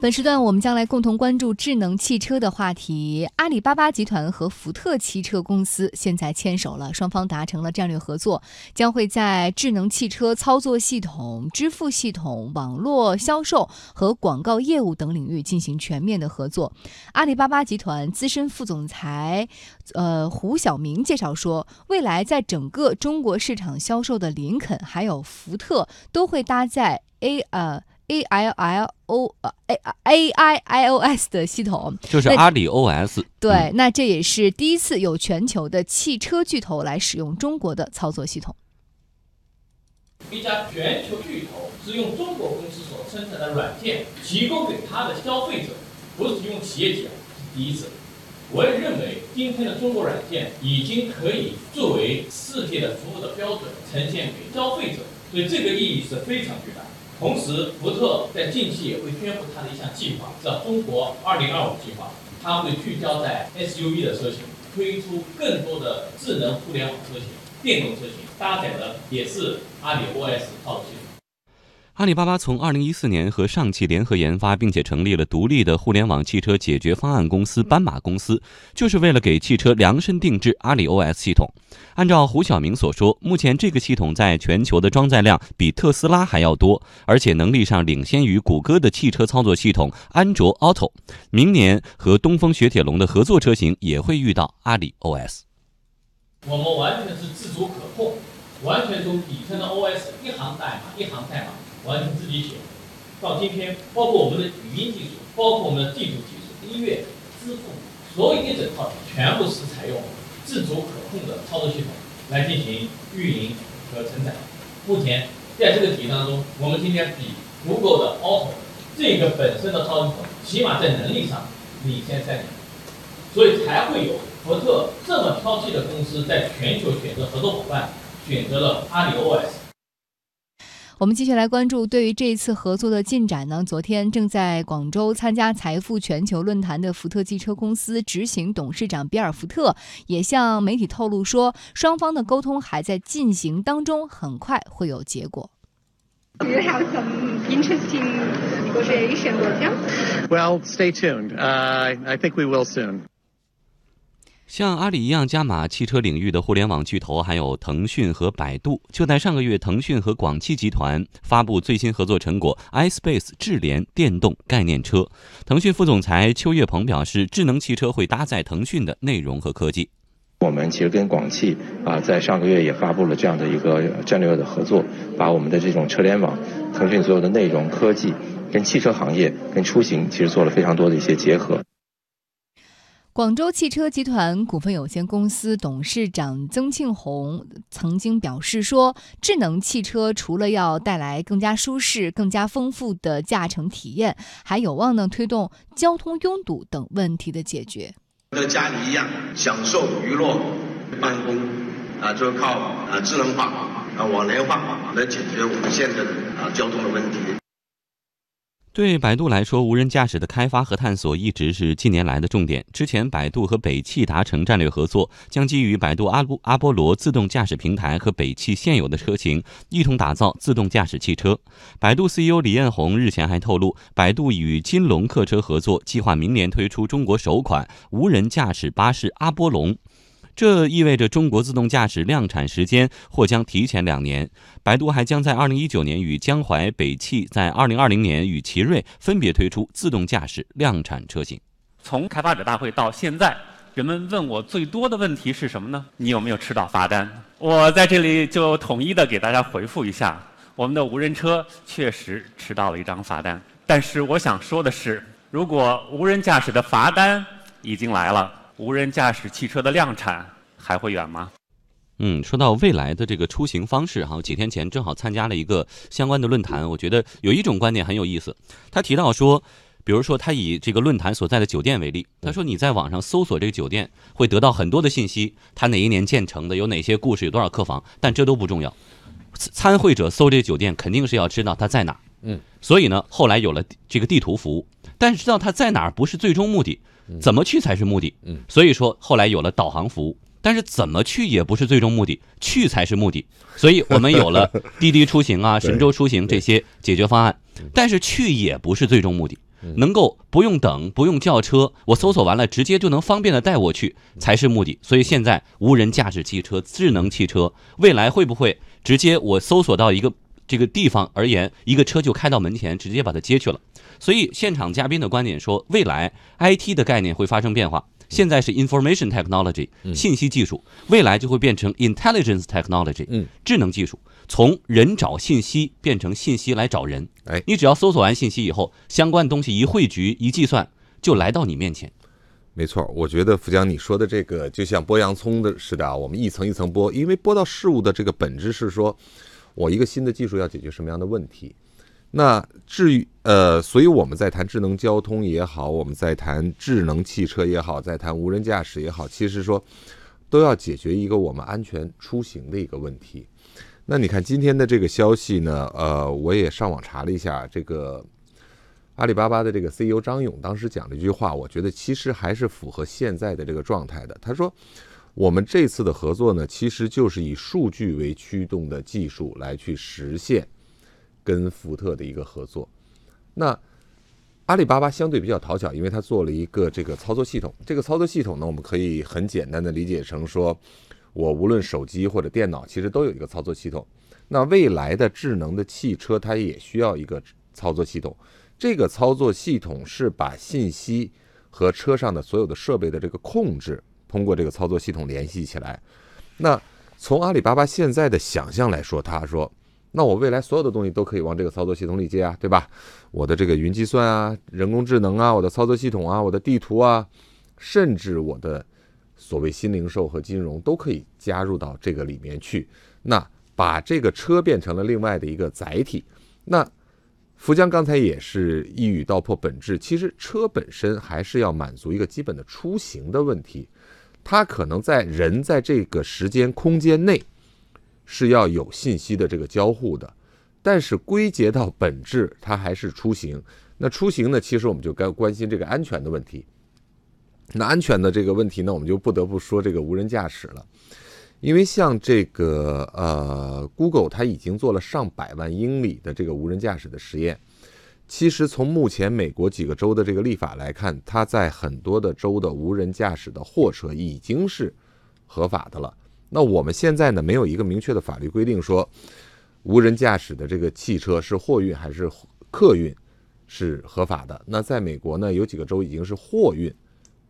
本时段我们将来共同关注智能汽车的话题。阿里巴巴集团和福特汽车公司现在牵手了，双方达成了战略合作，将会在智能汽车操作系统、支付系统、网络销售和广告业务等领域进行全面的合作。阿里巴巴集团资深副总裁，呃胡晓明介绍说，未来在整个中国市场销售的林肯还有福特都会搭载 A 呃。A L L O 呃 A A I I O S 的系统就是阿里 O S。对，那这也是第一次有全球的汽车巨头来使用中国的操作系统。一家全球巨头是用中国公司所生产的软件提供给他的消费者，不是用企业级，是第一次。我也认为，今天的中国软件已经可以作为世界的服务的标准呈现给消费者，所以这个意义是非常巨大。同时，福特在近期也会宣布它的一项计划，叫“中国2025计划”。它会聚焦在 SUV 的车型，推出更多的智能互联网车型、电动车型，搭载的也是阿里 OS 操作系统。阿里巴巴从二零一四年和上汽联合研发，并且成立了独立的互联网汽车解决方案公司斑马公司，就是为了给汽车量身定制阿里 OS 系统。按照胡晓明所说，目前这个系统在全球的装载量比特斯拉还要多，而且能力上领先于谷歌的汽车操作系统安卓 Auto。明年和东风雪铁龙的合作车型也会遇到阿里 OS。我们完全是自主可控，完全从底层的 OS 一行代码一行代码。完全自己写，到今天，包括我们的语音技术，包括我们的地图技术、音乐、支付，所有一整套全部是采用自主可控的操作系统来进行运营和承载。目前在这个体系当中，我们今天比 Google 的 Auto 这个本身的操作系统，起码在能力上领先三年，所以才会有福特这么挑剔的公司在全球选择合作伙伴，选择了阿里 OS。我们继续来关注对于这一次合作的进展呢。昨天正在广州参加财富全球论坛的福特汽车公司执行董事长比尔·福特也向媒体透露说，双方的沟通还在进行当中，很快会有结果。Do you have some interesting negotiation with them? Well, stay tuned. Uh, I think we will soon. 像阿里一样加码汽车领域的互联网巨头，还有腾讯和百度。就在上个月，腾讯和广汽集团发布最新合作成果 iSpace 智联电动概念车。腾讯副总裁邱跃鹏表示，智能汽车会搭载腾讯的内容和科技。我们其实跟广汽啊，在上个月也发布了这样的一个战略的合作，把我们的这种车联网、腾讯所有的内容科技，跟汽车行业、跟出行其实做了非常多的一些结合。广州汽车集团股份有限公司董事长曾庆红曾经表示说：“智能汽车除了要带来更加舒适、更加丰富的驾乘体验，还有望能推动交通拥堵等问题的解决。和家里一样，享受娱乐、办公，啊，就靠啊智能化、啊网联化来解决我们现在的啊交通的问题。”对百度来说，无人驾驶的开发和探索一直是近年来的重点。之前，百度和北汽达成战略合作，将基于百度阿波阿波罗自动驾驶平台和北汽现有的车型，一同打造自动驾驶汽车。百度 CEO 李彦宏日前还透露，百度与金龙客车合作，计划明年推出中国首款无人驾驶巴士阿波龙。这意味着中国自动驾驶量产时间或将提前两年。百度还将在二零一九年与江淮北汽，在二零二零年与奇瑞分别推出自动驾驶量产车型。从开发者大会到现在，人们问我最多的问题是什么呢？你有没有吃到罚单？我在这里就统一的给大家回复一下：我们的无人车确实吃到了一张罚单。但是我想说的是，如果无人驾驶的罚单已经来了。无人驾驶汽车的量产还会远吗？嗯，说到未来的这个出行方式，哈，几天前正好参加了一个相关的论坛，我觉得有一种观点很有意思。他提到说，比如说他以这个论坛所在的酒店为例，他说你在网上搜索这个酒店，会得到很多的信息，它哪一年建成的，有哪些故事，有多少客房，但这都不重要。参会者搜这酒店，肯定是要知道它在哪。嗯，所以呢，后来有了这个地图服务，但是知道它在哪儿不是最终目的。怎么去才是目的？嗯，所以说后来有了导航服务，但是怎么去也不是最终目的，去才是目的。所以我们有了 滴滴出行啊、神州出行这些解决方案，但是去也不是最终目的。能够不用等、不用叫车，我搜索完了直接就能方便的带我去，才是目的。所以现在无人驾驶汽车、智能汽车，未来会不会直接我搜索到一个这个地方而言，一个车就开到门前，直接把它接去了？所以现场嘉宾的观点说，未来 IT 的概念会发生变化。现在是 information technology，信息技术，未来就会变成 intelligence technology，嗯，智能技术，从人找信息变成信息来找人。哎你只要搜索完信息以后，相关的东西一汇聚一计算，就来到你面前。没错，我觉得福江你说的这个就像剥洋葱的似的啊，我们一层一层剥，因为剥到事物的这个本质是说，我一个新的技术要解决什么样的问题。那至于呃，所以我们在谈智能交通也好，我们在谈智能汽车也好，在谈无人驾驶也好，其实说都要解决一个我们安全出行的一个问题。那你看今天的这个消息呢，呃，我也上网查了一下，这个阿里巴巴的这个 CEO 张勇当时讲了一句话，我觉得其实还是符合现在的这个状态的。他说，我们这次的合作呢，其实就是以数据为驱动的技术来去实现跟福特的一个合作。那阿里巴巴相对比较讨巧，因为它做了一个这个操作系统。这个操作系统呢，我们可以很简单的理解成说，我无论手机或者电脑，其实都有一个操作系统。那未来的智能的汽车，它也需要一个操作系统。这个操作系统是把信息和车上的所有的设备的这个控制，通过这个操作系统联系起来。那从阿里巴巴现在的想象来说，他说，那我未来所有的东西都可以往这个操作系统里接啊，对吧？我的这个云计算啊、人工智能啊、我的操作系统啊、我的地图啊，甚至我的所谓新零售和金融都可以加入到这个里面去。那把这个车变成了另外的一个载体。那福江刚才也是一语道破本质，其实车本身还是要满足一个基本的出行的问题，它可能在人在这个时间空间内是要有信息的这个交互的，但是归结到本质，它还是出行。那出行呢，其实我们就该关心这个安全的问题。那安全的这个问题呢，我们就不得不说这个无人驾驶了。因为像这个呃，Google 它已经做了上百万英里的这个无人驾驶的实验。其实从目前美国几个州的这个立法来看，它在很多的州的无人驾驶的货车已经是合法的了。那我们现在呢，没有一个明确的法律规定说，无人驾驶的这个汽车是货运还是客运是合法的。那在美国呢，有几个州已经是货运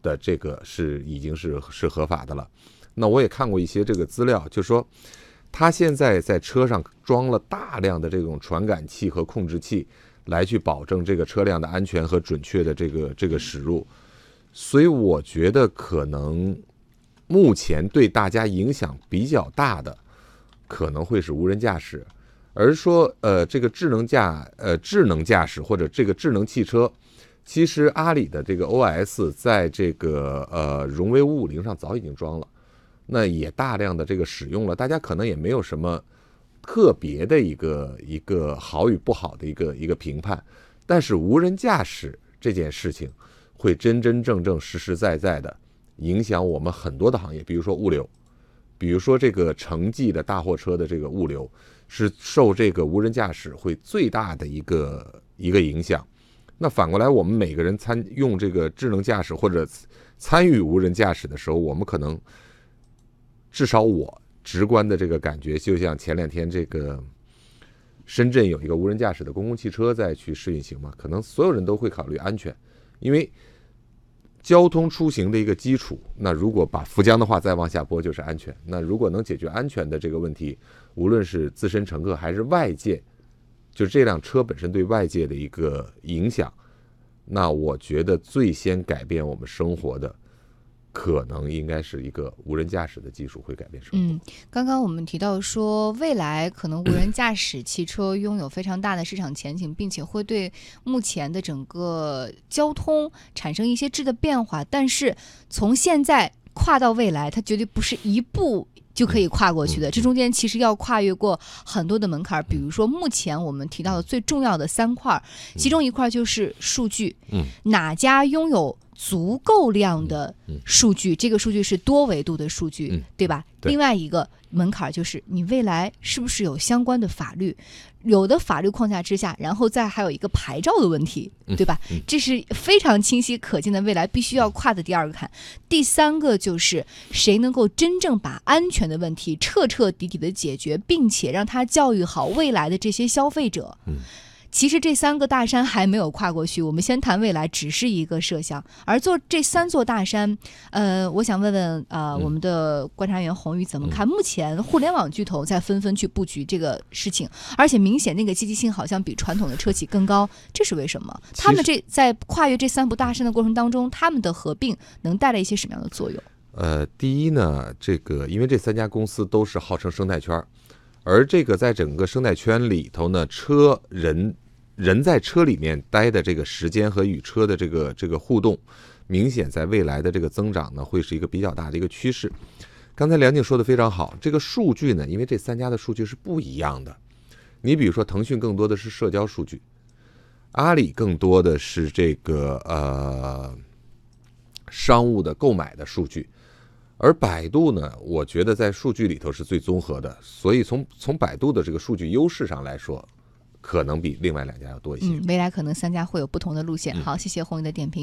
的这个是已经是是合法的了。那我也看过一些这个资料，就说他现在在车上装了大量的这种传感器和控制器，来去保证这个车辆的安全和准确的这个这个驶入。所以我觉得可能目前对大家影响比较大的，可能会是无人驾驶，而说呃这个智能驾呃智能驾驶或者这个智能汽车。其实阿里的这个 OS 在这个呃荣威五五零上早已经装了。那也大量的这个使用了，大家可能也没有什么特别的一个一个好与不好的一个一个评判，但是无人驾驶这件事情会真真正正实实在在的影响我们很多的行业，比如说物流，比如说这个城际的大货车的这个物流是受这个无人驾驶会最大的一个一个影响。那反过来，我们每个人参用这个智能驾驶或者参与无人驾驶的时候，我们可能。至少我直观的这个感觉，就像前两天这个深圳有一个无人驾驶的公共汽车在去试运行嘛，可能所有人都会考虑安全，因为交通出行的一个基础。那如果把福江的话再往下播，就是安全。那如果能解决安全的这个问题，无论是自身乘客还是外界，就这辆车本身对外界的一个影响，那我觉得最先改变我们生活的。可能应该是一个无人驾驶的技术会改变生活。嗯，刚刚我们提到说，未来可能无人驾驶汽车拥有非常大的市场前景，并且会对目前的整个交通产生一些质的变化。但是从现在跨到未来，它绝对不是一步。就可以跨过去的，这中间其实要跨越过很多的门槛儿，比如说目前我们提到的最重要的三块儿，其中一块就是数据，嗯，哪家拥有足够量的嗯嗯数据，这个数据是多维度的数据，嗯对吧？对另外一个门槛就是你未来是不是有相关的法律，有的法律框架之下，然后再还有一个牌照的问题，对吧？嗯这是非常清晰可见的未来必须要跨的第二个坎。第三个就是谁能够真正把安全的问题彻彻底底的解决，并且让他教育好未来的这些消费者。嗯其实这三个大山还没有跨过去，我们先谈未来，只是一个设想。而做这三座大山，呃，我想问问呃，我们的观察员红宇怎么看？目前互联网巨头在纷纷去布局这个事情，而且明显那个积极性好像比传统的车企更高，这是为什么？他们这在跨越这三部大山的过程当中，他们的合并能带来一些什么样的作用？呃，第一呢，这个因为这三家公司都是号称生态圈儿，而这个在整个生态圈里头呢，车人人在车里面待的这个时间和与车的这个这个互动，明显在未来的这个增长呢，会是一个比较大的一个趋势。刚才梁静说的非常好，这个数据呢，因为这三家的数据是不一样的。你比如说，腾讯更多的是社交数据，阿里更多的是这个呃商务的购买的数据。而百度呢，我觉得在数据里头是最综合的，所以从从百度的这个数据优势上来说，可能比另外两家要多一些。嗯，未来可能三家会有不同的路线。好，谢谢红宇的点评。